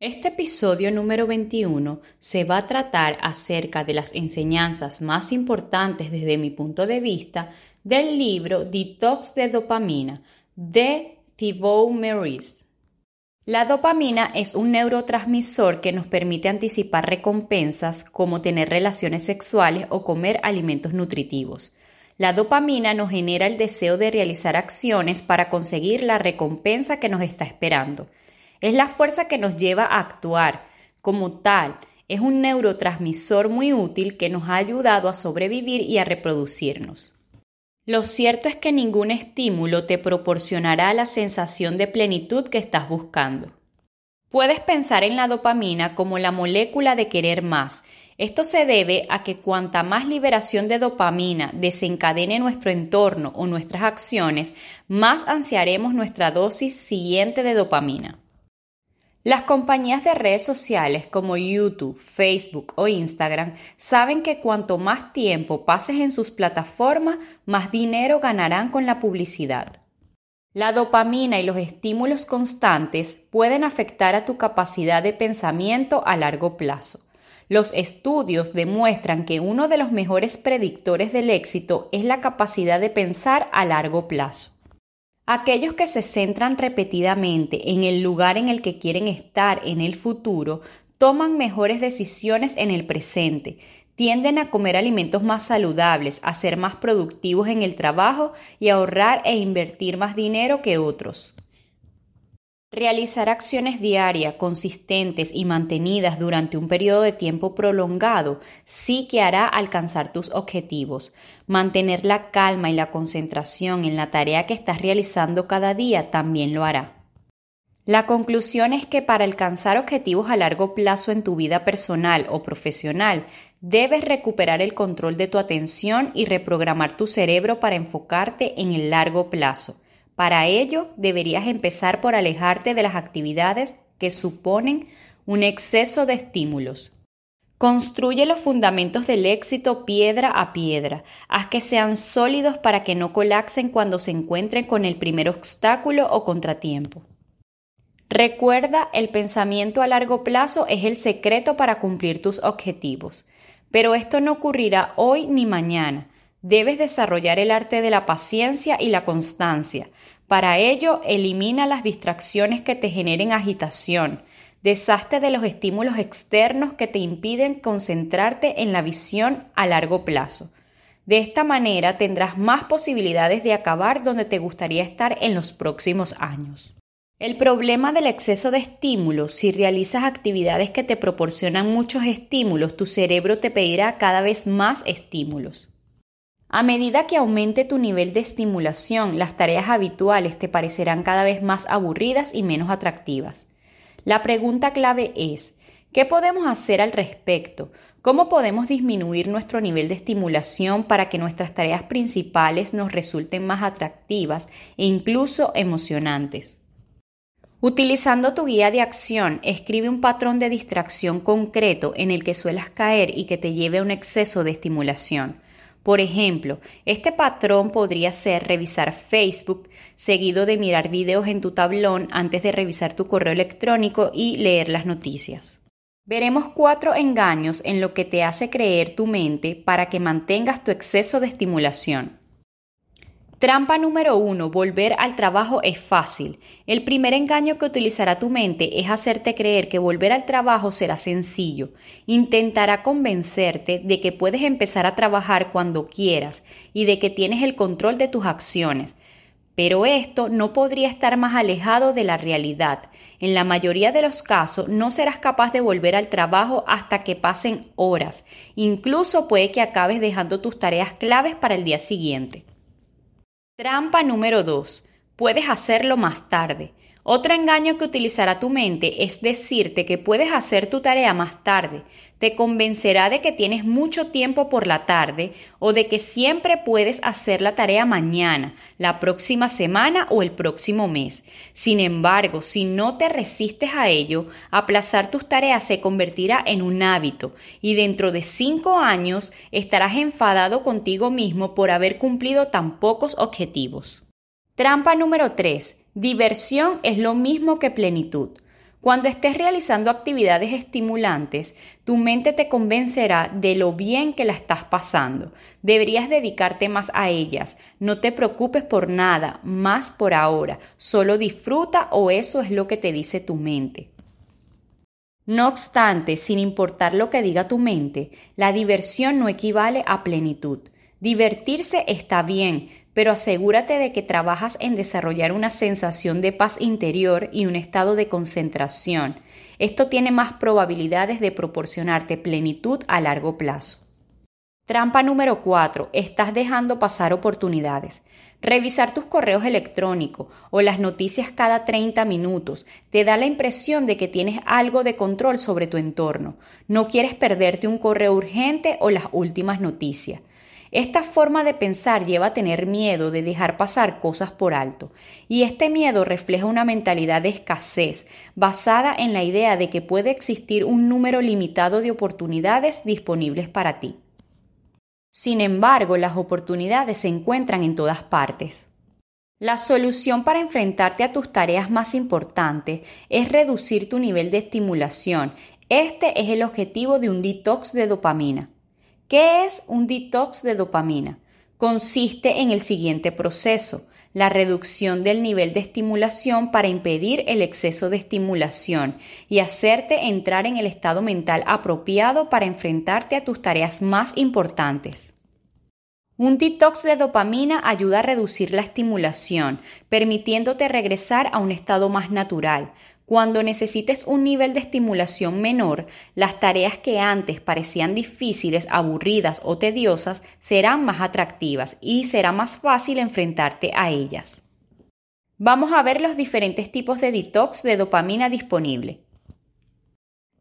Este episodio número 21 se va a tratar acerca de las enseñanzas más importantes desde mi punto de vista del libro Detox de Dopamina de Thibaut Meurice. La dopamina es un neurotransmisor que nos permite anticipar recompensas como tener relaciones sexuales o comer alimentos nutritivos. La dopamina nos genera el deseo de realizar acciones para conseguir la recompensa que nos está esperando. Es la fuerza que nos lleva a actuar. Como tal, es un neurotransmisor muy útil que nos ha ayudado a sobrevivir y a reproducirnos. Lo cierto es que ningún estímulo te proporcionará la sensación de plenitud que estás buscando. Puedes pensar en la dopamina como la molécula de querer más. Esto se debe a que cuanta más liberación de dopamina desencadene nuestro entorno o nuestras acciones, más ansiaremos nuestra dosis siguiente de dopamina. Las compañías de redes sociales como YouTube, Facebook o Instagram saben que cuanto más tiempo pases en sus plataformas, más dinero ganarán con la publicidad. La dopamina y los estímulos constantes pueden afectar a tu capacidad de pensamiento a largo plazo. Los estudios demuestran que uno de los mejores predictores del éxito es la capacidad de pensar a largo plazo. Aquellos que se centran repetidamente en el lugar en el que quieren estar en el futuro toman mejores decisiones en el presente, tienden a comer alimentos más saludables, a ser más productivos en el trabajo y a ahorrar e invertir más dinero que otros. Realizar acciones diarias, consistentes y mantenidas durante un periodo de tiempo prolongado sí que hará alcanzar tus objetivos. Mantener la calma y la concentración en la tarea que estás realizando cada día también lo hará. La conclusión es que para alcanzar objetivos a largo plazo en tu vida personal o profesional, debes recuperar el control de tu atención y reprogramar tu cerebro para enfocarte en el largo plazo. Para ello, deberías empezar por alejarte de las actividades que suponen un exceso de estímulos. Construye los fundamentos del éxito piedra a piedra. Haz que sean sólidos para que no colapsen cuando se encuentren con el primer obstáculo o contratiempo. Recuerda, el pensamiento a largo plazo es el secreto para cumplir tus objetivos. Pero esto no ocurrirá hoy ni mañana. Debes desarrollar el arte de la paciencia y la constancia. Para ello, elimina las distracciones que te generen agitación. Deshazte de los estímulos externos que te impiden concentrarte en la visión a largo plazo. De esta manera tendrás más posibilidades de acabar donde te gustaría estar en los próximos años. El problema del exceso de estímulos, si realizas actividades que te proporcionan muchos estímulos, tu cerebro te pedirá cada vez más estímulos. A medida que aumente tu nivel de estimulación, las tareas habituales te parecerán cada vez más aburridas y menos atractivas. La pregunta clave es, ¿qué podemos hacer al respecto? ¿Cómo podemos disminuir nuestro nivel de estimulación para que nuestras tareas principales nos resulten más atractivas e incluso emocionantes? Utilizando tu guía de acción, escribe un patrón de distracción concreto en el que suelas caer y que te lleve a un exceso de estimulación. Por ejemplo, este patrón podría ser revisar Facebook, seguido de mirar videos en tu tablón antes de revisar tu correo electrónico y leer las noticias. Veremos cuatro engaños en lo que te hace creer tu mente para que mantengas tu exceso de estimulación. Trampa número uno, volver al trabajo es fácil. El primer engaño que utilizará tu mente es hacerte creer que volver al trabajo será sencillo. Intentará convencerte de que puedes empezar a trabajar cuando quieras y de que tienes el control de tus acciones. Pero esto no podría estar más alejado de la realidad. En la mayoría de los casos no serás capaz de volver al trabajo hasta que pasen horas. Incluso puede que acabes dejando tus tareas claves para el día siguiente. Trampa número 2. Puedes hacerlo más tarde. Otro engaño que utilizará tu mente es decirte que puedes hacer tu tarea más tarde. Te convencerá de que tienes mucho tiempo por la tarde o de que siempre puedes hacer la tarea mañana, la próxima semana o el próximo mes. Sin embargo, si no te resistes a ello, aplazar tus tareas se convertirá en un hábito y dentro de cinco años estarás enfadado contigo mismo por haber cumplido tan pocos objetivos. Trampa número 3 Diversión es lo mismo que plenitud. Cuando estés realizando actividades estimulantes, tu mente te convencerá de lo bien que la estás pasando. Deberías dedicarte más a ellas. No te preocupes por nada, más por ahora. Solo disfruta o eso es lo que te dice tu mente. No obstante, sin importar lo que diga tu mente, la diversión no equivale a plenitud. Divertirse está bien, pero asegúrate de que trabajas en desarrollar una sensación de paz interior y un estado de concentración. Esto tiene más probabilidades de proporcionarte plenitud a largo plazo. Trampa número 4. Estás dejando pasar oportunidades. Revisar tus correos electrónicos o las noticias cada 30 minutos te da la impresión de que tienes algo de control sobre tu entorno. No quieres perderte un correo urgente o las últimas noticias. Esta forma de pensar lleva a tener miedo de dejar pasar cosas por alto, y este miedo refleja una mentalidad de escasez, basada en la idea de que puede existir un número limitado de oportunidades disponibles para ti. Sin embargo, las oportunidades se encuentran en todas partes. La solución para enfrentarte a tus tareas más importantes es reducir tu nivel de estimulación. Este es el objetivo de un detox de dopamina. ¿Qué es un detox de dopamina? Consiste en el siguiente proceso, la reducción del nivel de estimulación para impedir el exceso de estimulación y hacerte entrar en el estado mental apropiado para enfrentarte a tus tareas más importantes. Un detox de dopamina ayuda a reducir la estimulación, permitiéndote regresar a un estado más natural, cuando necesites un nivel de estimulación menor, las tareas que antes parecían difíciles, aburridas o tediosas serán más atractivas y será más fácil enfrentarte a ellas. Vamos a ver los diferentes tipos de detox de dopamina disponible.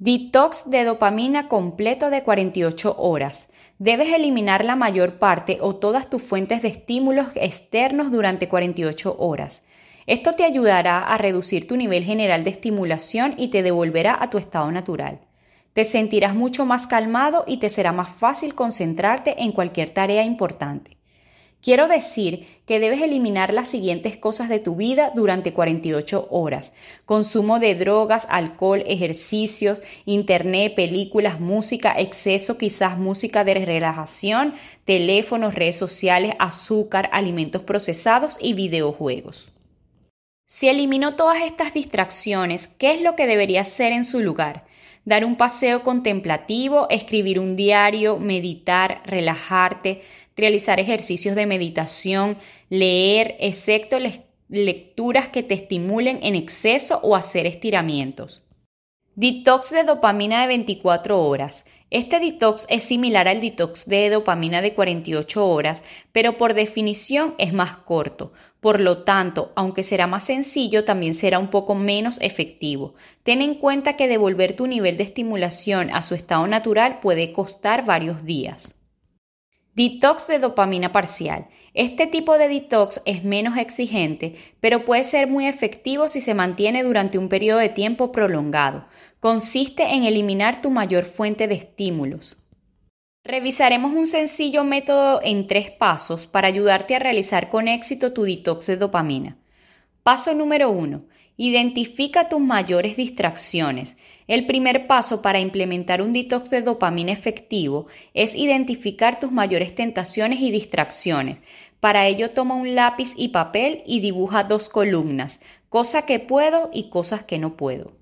Detox de dopamina completo de 48 horas. Debes eliminar la mayor parte o todas tus fuentes de estímulos externos durante 48 horas. Esto te ayudará a reducir tu nivel general de estimulación y te devolverá a tu estado natural. Te sentirás mucho más calmado y te será más fácil concentrarte en cualquier tarea importante. Quiero decir que debes eliminar las siguientes cosas de tu vida durante 48 horas. Consumo de drogas, alcohol, ejercicios, internet, películas, música, exceso, quizás música de relajación, teléfonos, redes sociales, azúcar, alimentos procesados y videojuegos. Si elimino todas estas distracciones, ¿qué es lo que debería hacer en su lugar? Dar un paseo contemplativo, escribir un diario, meditar, relajarte, realizar ejercicios de meditación, leer, excepto lecturas que te estimulen en exceso o hacer estiramientos. Detox de dopamina de 24 horas. Este detox es similar al detox de dopamina de 48 horas, pero por definición es más corto. Por lo tanto, aunque será más sencillo, también será un poco menos efectivo. Ten en cuenta que devolver tu nivel de estimulación a su estado natural puede costar varios días. Detox de dopamina parcial. Este tipo de detox es menos exigente, pero puede ser muy efectivo si se mantiene durante un periodo de tiempo prolongado consiste en eliminar tu mayor fuente de estímulos. Revisaremos un sencillo método en tres pasos para ayudarte a realizar con éxito tu detox de dopamina. Paso número uno. Identifica tus mayores distracciones. El primer paso para implementar un detox de dopamina efectivo es identificar tus mayores tentaciones y distracciones. Para ello toma un lápiz y papel y dibuja dos columnas, cosa que puedo y cosas que no puedo.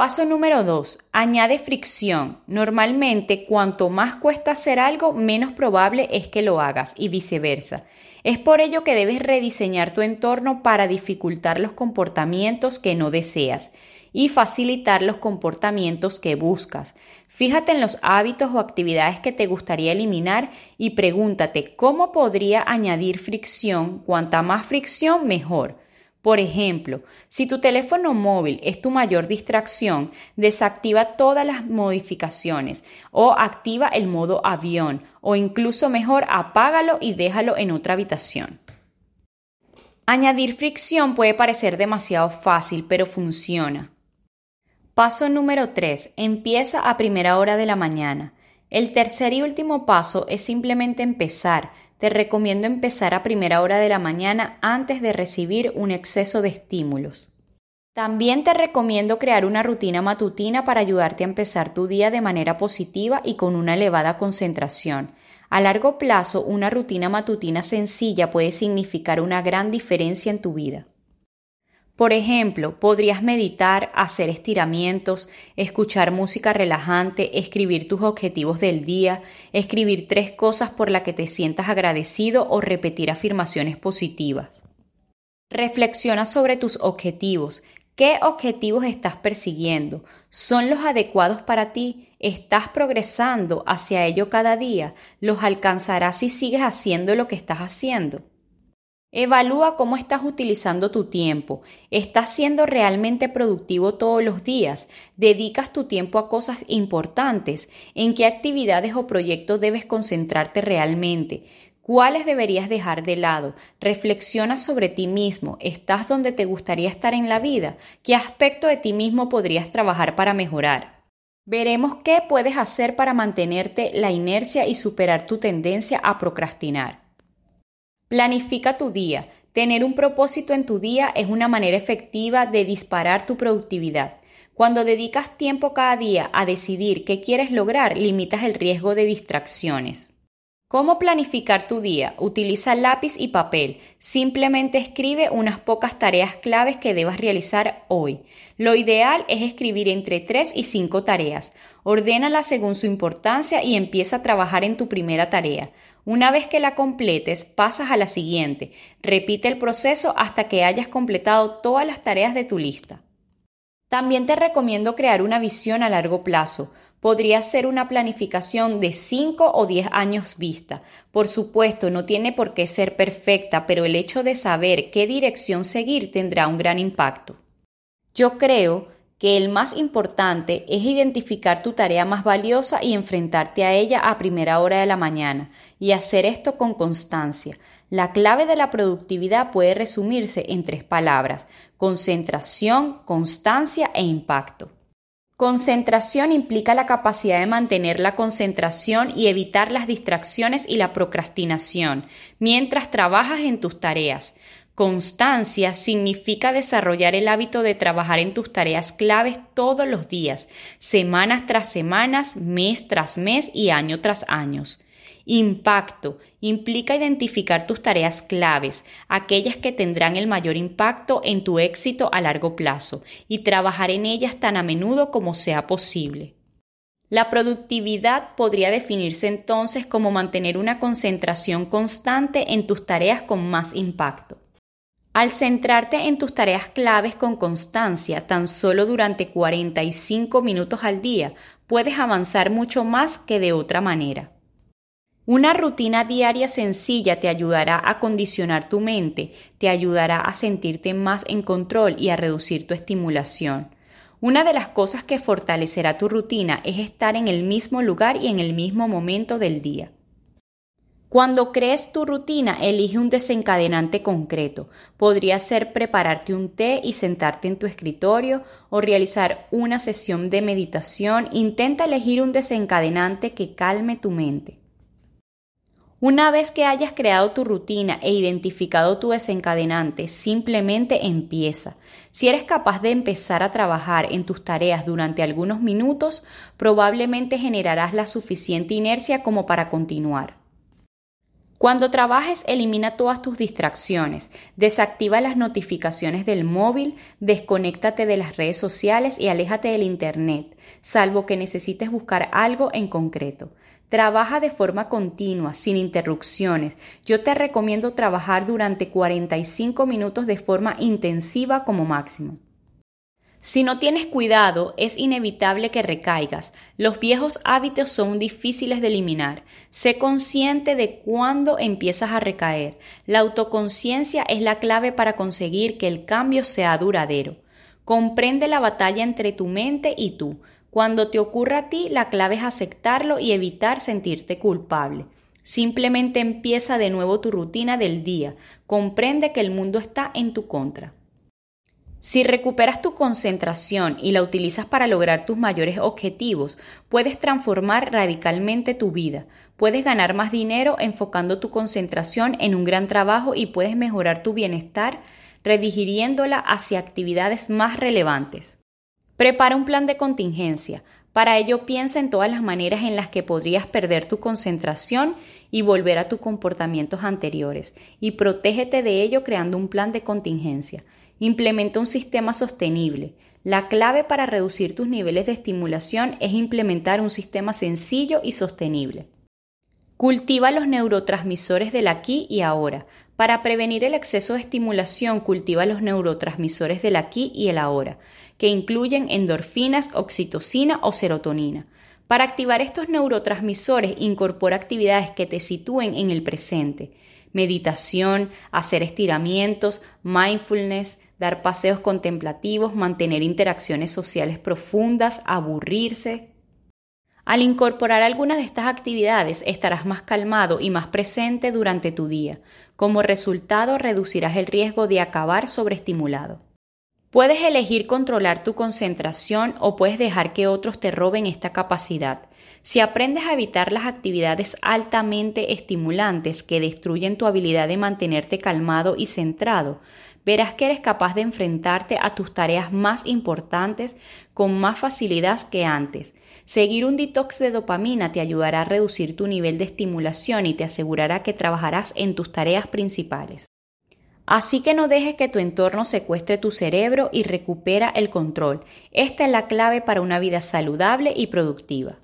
Paso número 2. Añade fricción. Normalmente, cuanto más cuesta hacer algo, menos probable es que lo hagas y viceversa. Es por ello que debes rediseñar tu entorno para dificultar los comportamientos que no deseas y facilitar los comportamientos que buscas. Fíjate en los hábitos o actividades que te gustaría eliminar y pregúntate cómo podría añadir fricción. Cuanta más fricción, mejor. Por ejemplo, si tu teléfono móvil es tu mayor distracción, desactiva todas las modificaciones o activa el modo avión o incluso mejor apágalo y déjalo en otra habitación. Añadir fricción puede parecer demasiado fácil, pero funciona. Paso número 3. Empieza a primera hora de la mañana. El tercer y último paso es simplemente empezar, te recomiendo empezar a primera hora de la mañana antes de recibir un exceso de estímulos. También te recomiendo crear una rutina matutina para ayudarte a empezar tu día de manera positiva y con una elevada concentración. A largo plazo, una rutina matutina sencilla puede significar una gran diferencia en tu vida. Por ejemplo, podrías meditar, hacer estiramientos, escuchar música relajante, escribir tus objetivos del día, escribir tres cosas por las que te sientas agradecido o repetir afirmaciones positivas. Reflexiona sobre tus objetivos. ¿Qué objetivos estás persiguiendo? ¿Son los adecuados para ti? ¿Estás progresando hacia ello cada día? ¿Los alcanzarás si sigues haciendo lo que estás haciendo? Evalúa cómo estás utilizando tu tiempo. ¿Estás siendo realmente productivo todos los días? ¿Dedicas tu tiempo a cosas importantes? ¿En qué actividades o proyectos debes concentrarte realmente? ¿Cuáles deberías dejar de lado? Reflexiona sobre ti mismo. ¿Estás donde te gustaría estar en la vida? ¿Qué aspecto de ti mismo podrías trabajar para mejorar? Veremos qué puedes hacer para mantenerte la inercia y superar tu tendencia a procrastinar. Planifica tu día. Tener un propósito en tu día es una manera efectiva de disparar tu productividad. Cuando dedicas tiempo cada día a decidir qué quieres lograr, limitas el riesgo de distracciones. ¿Cómo planificar tu día? Utiliza lápiz y papel. Simplemente escribe unas pocas tareas claves que debas realizar hoy. Lo ideal es escribir entre 3 y 5 tareas. Ordénalas según su importancia y empieza a trabajar en tu primera tarea. Una vez que la completes, pasas a la siguiente. Repite el proceso hasta que hayas completado todas las tareas de tu lista. También te recomiendo crear una visión a largo plazo. Podría ser una planificación de 5 o 10 años vista. Por supuesto, no tiene por qué ser perfecta, pero el hecho de saber qué dirección seguir tendrá un gran impacto. Yo creo que el más importante es identificar tu tarea más valiosa y enfrentarte a ella a primera hora de la mañana, y hacer esto con constancia. La clave de la productividad puede resumirse en tres palabras, concentración, constancia e impacto. Concentración implica la capacidad de mantener la concentración y evitar las distracciones y la procrastinación mientras trabajas en tus tareas. Constancia significa desarrollar el hábito de trabajar en tus tareas claves todos los días, semanas tras semanas, mes tras mes y año tras año. Impacto implica identificar tus tareas claves, aquellas que tendrán el mayor impacto en tu éxito a largo plazo, y trabajar en ellas tan a menudo como sea posible. La productividad podría definirse entonces como mantener una concentración constante en tus tareas con más impacto. Al centrarte en tus tareas claves con constancia, tan solo durante 45 minutos al día, puedes avanzar mucho más que de otra manera. Una rutina diaria sencilla te ayudará a condicionar tu mente, te ayudará a sentirte más en control y a reducir tu estimulación. Una de las cosas que fortalecerá tu rutina es estar en el mismo lugar y en el mismo momento del día. Cuando crees tu rutina, elige un desencadenante concreto. Podría ser prepararte un té y sentarte en tu escritorio o realizar una sesión de meditación. Intenta elegir un desencadenante que calme tu mente. Una vez que hayas creado tu rutina e identificado tu desencadenante, simplemente empieza. Si eres capaz de empezar a trabajar en tus tareas durante algunos minutos, probablemente generarás la suficiente inercia como para continuar. Cuando trabajes, elimina todas tus distracciones, desactiva las notificaciones del móvil, desconéctate de las redes sociales y aléjate del Internet, salvo que necesites buscar algo en concreto. Trabaja de forma continua, sin interrupciones. Yo te recomiendo trabajar durante 45 minutos de forma intensiva como máximo. Si no tienes cuidado, es inevitable que recaigas. Los viejos hábitos son difíciles de eliminar. Sé consciente de cuándo empiezas a recaer. La autoconciencia es la clave para conseguir que el cambio sea duradero. Comprende la batalla entre tu mente y tú. Cuando te ocurra a ti, la clave es aceptarlo y evitar sentirte culpable. Simplemente empieza de nuevo tu rutina del día. Comprende que el mundo está en tu contra. Si recuperas tu concentración y la utilizas para lograr tus mayores objetivos, puedes transformar radicalmente tu vida. Puedes ganar más dinero enfocando tu concentración en un gran trabajo y puedes mejorar tu bienestar redigiriéndola hacia actividades más relevantes. Prepara un plan de contingencia. Para ello piensa en todas las maneras en las que podrías perder tu concentración y volver a tus comportamientos anteriores, y protégete de ello creando un plan de contingencia. Implementa un sistema sostenible. La clave para reducir tus niveles de estimulación es implementar un sistema sencillo y sostenible. Cultiva los neurotransmisores del aquí y ahora. Para prevenir el exceso de estimulación, cultiva los neurotransmisores del aquí y el ahora, que incluyen endorfinas, oxitocina o serotonina. Para activar estos neurotransmisores, incorpora actividades que te sitúen en el presente. Meditación, hacer estiramientos, mindfulness, dar paseos contemplativos, mantener interacciones sociales profundas, aburrirse, al incorporar algunas de estas actividades estarás más calmado y más presente durante tu día. Como resultado reducirás el riesgo de acabar sobreestimulado. Puedes elegir controlar tu concentración o puedes dejar que otros te roben esta capacidad. Si aprendes a evitar las actividades altamente estimulantes que destruyen tu habilidad de mantenerte calmado y centrado, verás que eres capaz de enfrentarte a tus tareas más importantes con más facilidad que antes. Seguir un detox de dopamina te ayudará a reducir tu nivel de estimulación y te asegurará que trabajarás en tus tareas principales. Así que no dejes que tu entorno secuestre tu cerebro y recupera el control. Esta es la clave para una vida saludable y productiva.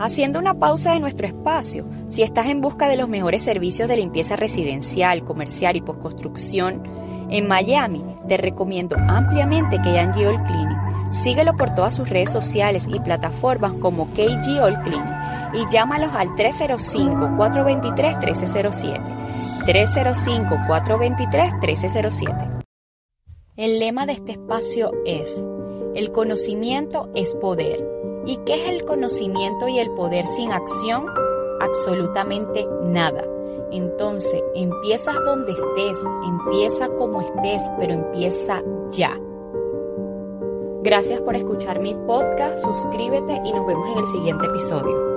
Haciendo una pausa de nuestro espacio, si estás en busca de los mejores servicios de limpieza residencial, comercial y postconstrucción, en Miami te recomiendo ampliamente KG All Cleaning. Síguelo por todas sus redes sociales y plataformas como KG All Cleaning y llámalos al 305-423-1307. 305-423-1307. El lema de este espacio es, el conocimiento es poder. ¿Y qué es el conocimiento y el poder sin acción? Absolutamente nada. Entonces, empiezas donde estés, empieza como estés, pero empieza ya. Gracias por escuchar mi podcast, suscríbete y nos vemos en el siguiente episodio.